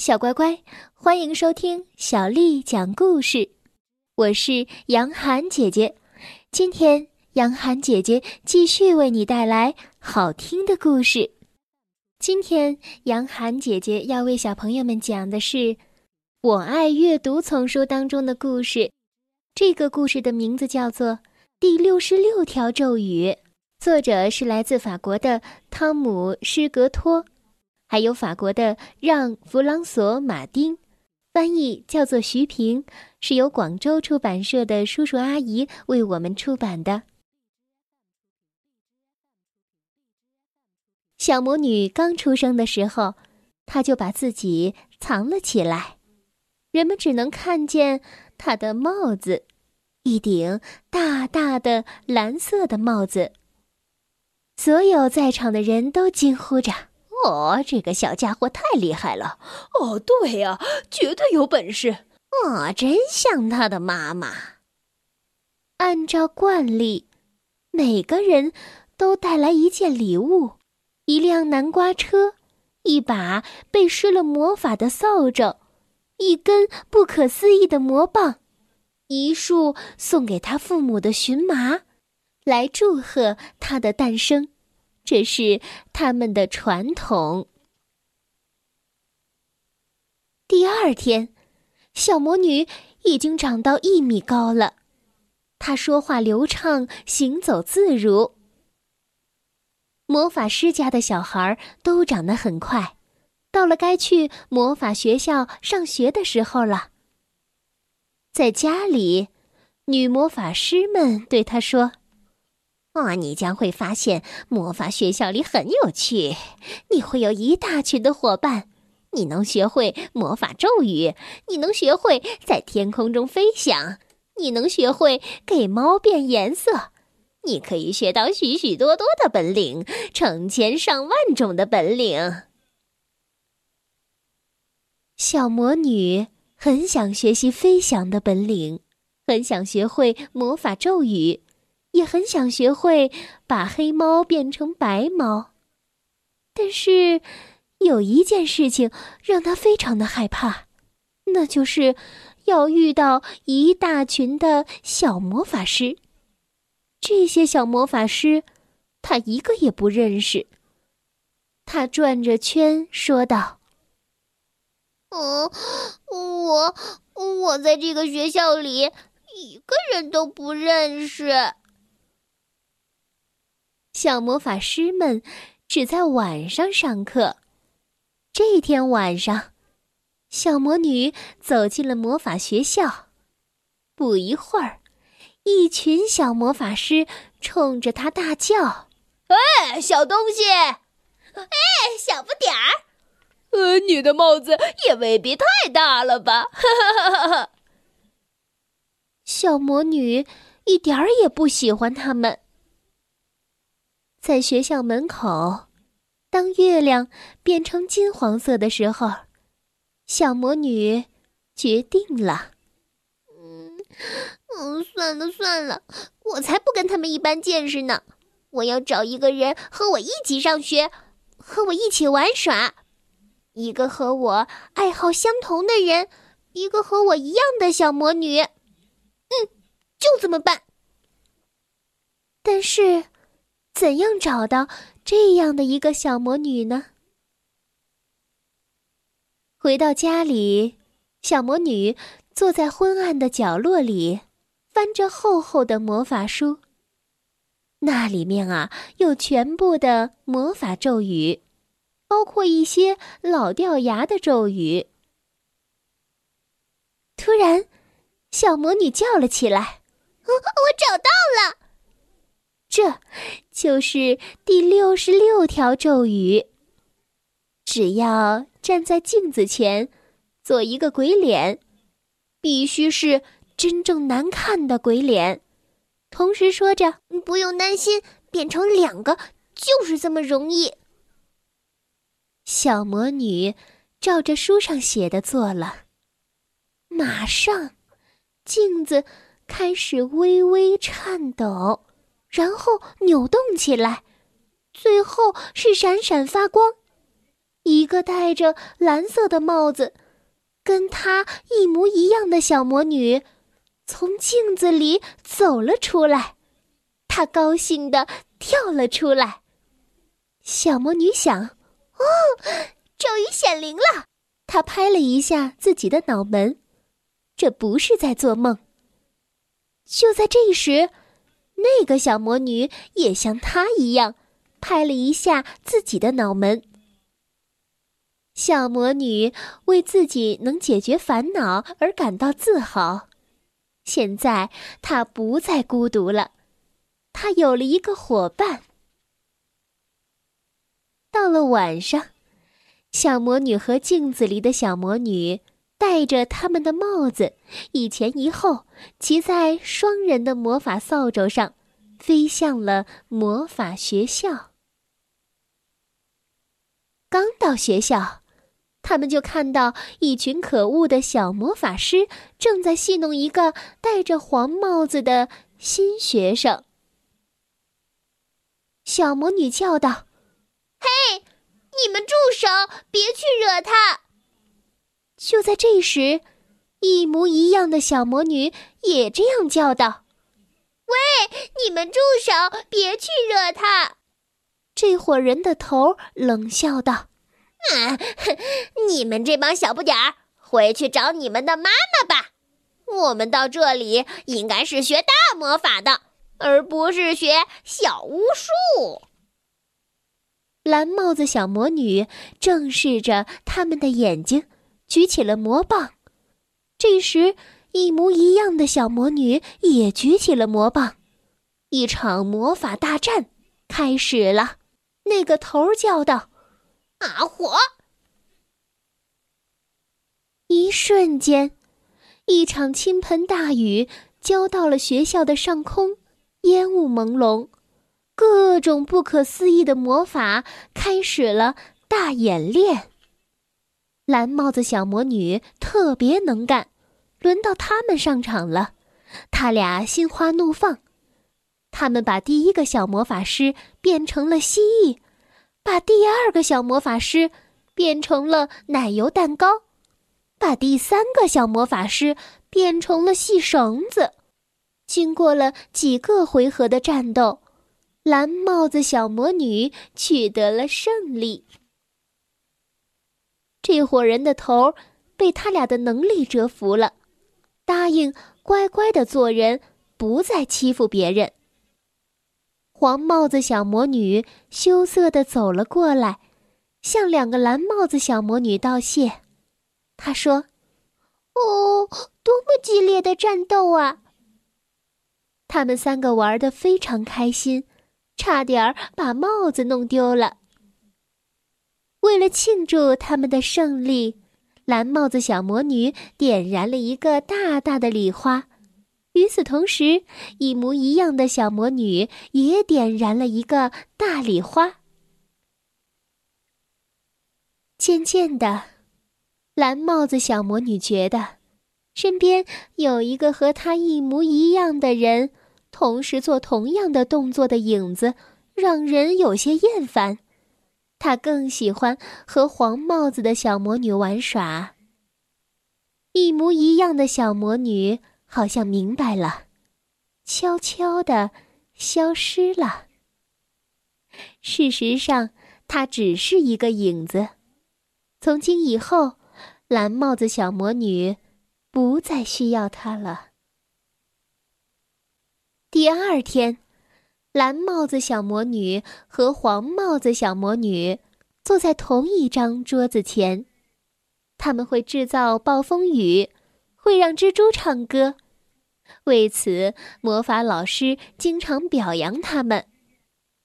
小乖乖，欢迎收听小丽讲故事。我是杨涵姐姐，今天杨涵姐姐继续为你带来好听的故事。今天杨涵姐姐要为小朋友们讲的是《我爱阅读》丛书当中的故事。这个故事的名字叫做《第六十六条咒语》，作者是来自法国的汤姆·施格托。还有法国的让·弗朗索·马丁，翻译叫做徐平，是由广州出版社的叔叔阿姨为我们出版的。小魔女刚出生的时候，她就把自己藏了起来，人们只能看见她的帽子，一顶大大的蓝色的帽子。所有在场的人都惊呼着。哦，这个小家伙太厉害了！哦，对呀，绝对有本事！哦，真像他的妈妈。按照惯例，每个人都带来一件礼物：一辆南瓜车，一把被施了魔法的扫帚，一根不可思议的魔棒，一束送给他父母的荨麻，来祝贺他的诞生。这是他们的传统。第二天，小魔女已经长到一米高了，她说话流畅，行走自如。魔法师家的小孩都长得很快，到了该去魔法学校上学的时候了。在家里，女魔法师们对她说。哦，你将会发现魔法学校里很有趣。你会有一大群的伙伴，你能学会魔法咒语，你能学会在天空中飞翔，你能学会给猫变颜色，你可以学到许许多多的本领，成千上万种的本领。小魔女很想学习飞翔的本领，很想学会魔法咒语。也很想学会把黑猫变成白猫，但是有一件事情让他非常的害怕，那就是要遇到一大群的小魔法师。这些小魔法师，他一个也不认识。他转着圈说道：“嗯，我我在这个学校里一个人都不认识。”小魔法师们只在晚上上课。这天晚上，小魔女走进了魔法学校。不一会儿，一群小魔法师冲着她大叫：“哎，小东西！哎，小不点儿！呃，你的帽子也未必太大了吧？”哈哈哈哈小魔女一点儿也不喜欢他们。在学校门口，当月亮变成金黄色的时候，小魔女决定了：“嗯，算了算了，我才不跟他们一般见识呢！我要找一个人和我一起上学，和我一起玩耍，一个和我爱好相同的人，一个和我一样的小魔女。嗯，就这么办。但是。”怎样找到这样的一个小魔女呢？回到家里，小魔女坐在昏暗的角落里，翻着厚厚的魔法书。那里面啊，有全部的魔法咒语，包括一些老掉牙的咒语。突然，小魔女叫了起来：“我找到了！”这就是第六十六条咒语。只要站在镜子前，做一个鬼脸，必须是真正难看的鬼脸，同时说着“不用担心，变成两个就是这么容易。”小魔女照着书上写的做了，马上镜子开始微微颤抖。然后扭动起来，最后是闪闪发光。一个戴着蓝色的帽子、跟她一模一样的小魔女从镜子里走了出来。她高兴地跳了出来。小魔女想：“哦，终于显灵了！”她拍了一下自己的脑门，这不是在做梦。就在这时，那个小魔女也像她一样，拍了一下自己的脑门。小魔女为自己能解决烦恼而感到自豪。现在她不再孤独了，她有了一个伙伴。到了晚上，小魔女和镜子里的小魔女戴着他们的帽子，一前一后骑在双人的魔法扫帚上，飞向了魔法学校。刚到学校，他们就看到一群可恶的小魔法师正在戏弄一个戴着黄帽子的新学生。小魔女叫道。嘿，你们住手！别去惹他。就在这时，一模一样的小魔女也这样叫道：“喂，你们住手！别去惹他。”这伙人的头冷笑道：“啊，你们这帮小不点儿，回去找你们的妈妈吧。我们到这里应该是学大魔法的，而不是学小巫术。”蓝帽子小魔女正视着他们的眼睛，举起了魔棒。这时，一模一样的小魔女也举起了魔棒。一场魔法大战开始了。那个头叫道：“啊，火！”一瞬间，一场倾盆大雨浇到了学校的上空，烟雾朦胧。各种不可思议的魔法开始了大演练。蓝帽子小魔女特别能干，轮到他们上场了。他俩心花怒放，他们把第一个小魔法师变成了蜥蜴，把第二个小魔法师变成了奶油蛋糕，把第三个小魔法师变成了细绳子。经过了几个回合的战斗。蓝帽子小魔女取得了胜利。这伙人的头被他俩的能力折服了，答应乖乖的做人，不再欺负别人。黄帽子小魔女羞涩的走了过来，向两个蓝帽子小魔女道谢。她说：“哦，多么激烈的战斗啊！”他们三个玩的非常开心。差点把帽子弄丢了。为了庆祝他们的胜利，蓝帽子小魔女点燃了一个大大的礼花。与此同时，一模一样的小魔女也点燃了一个大礼花。渐渐的，蓝帽子小魔女觉得，身边有一个和她一模一样的人。同时做同样的动作的影子，让人有些厌烦。他更喜欢和黄帽子的小魔女玩耍。一模一样的小魔女好像明白了，悄悄地消失了。事实上，她只是一个影子。从今以后，蓝帽子小魔女不再需要她了。第二天，蓝帽子小魔女和黄帽子小魔女坐在同一张桌子前。他们会制造暴风雨，会让蜘蛛唱歌。为此，魔法老师经常表扬他们。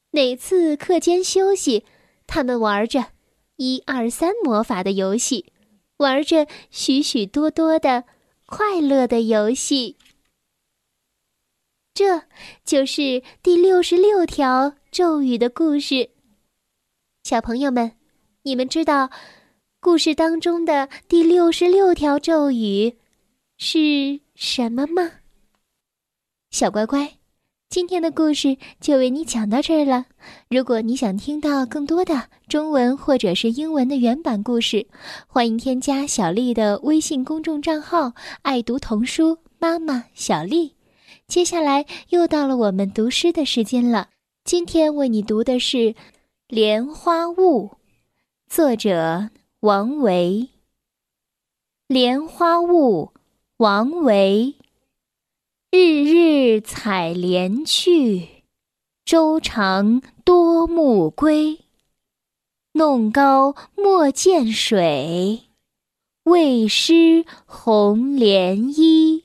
每次课间休息，他们玩着“一二三”魔法的游戏，玩着许许多多的快乐的游戏。这就是第六十六条咒语的故事。小朋友们，你们知道故事当中的第六十六条咒语是什么吗？小乖乖，今天的故事就为你讲到这儿了。如果你想听到更多的中文或者是英文的原版故事，欢迎添加小丽的微信公众账号“爱读童书妈妈小丽”。接下来又到了我们读诗的时间了。今天为你读的是《莲花坞》，作者王维。莲花坞，王维。日日采莲去，洲长多暮归。弄篙莫溅水，畏湿红莲衣。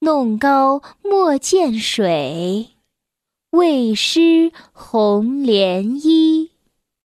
弄篙莫溅水，畏湿红莲衣。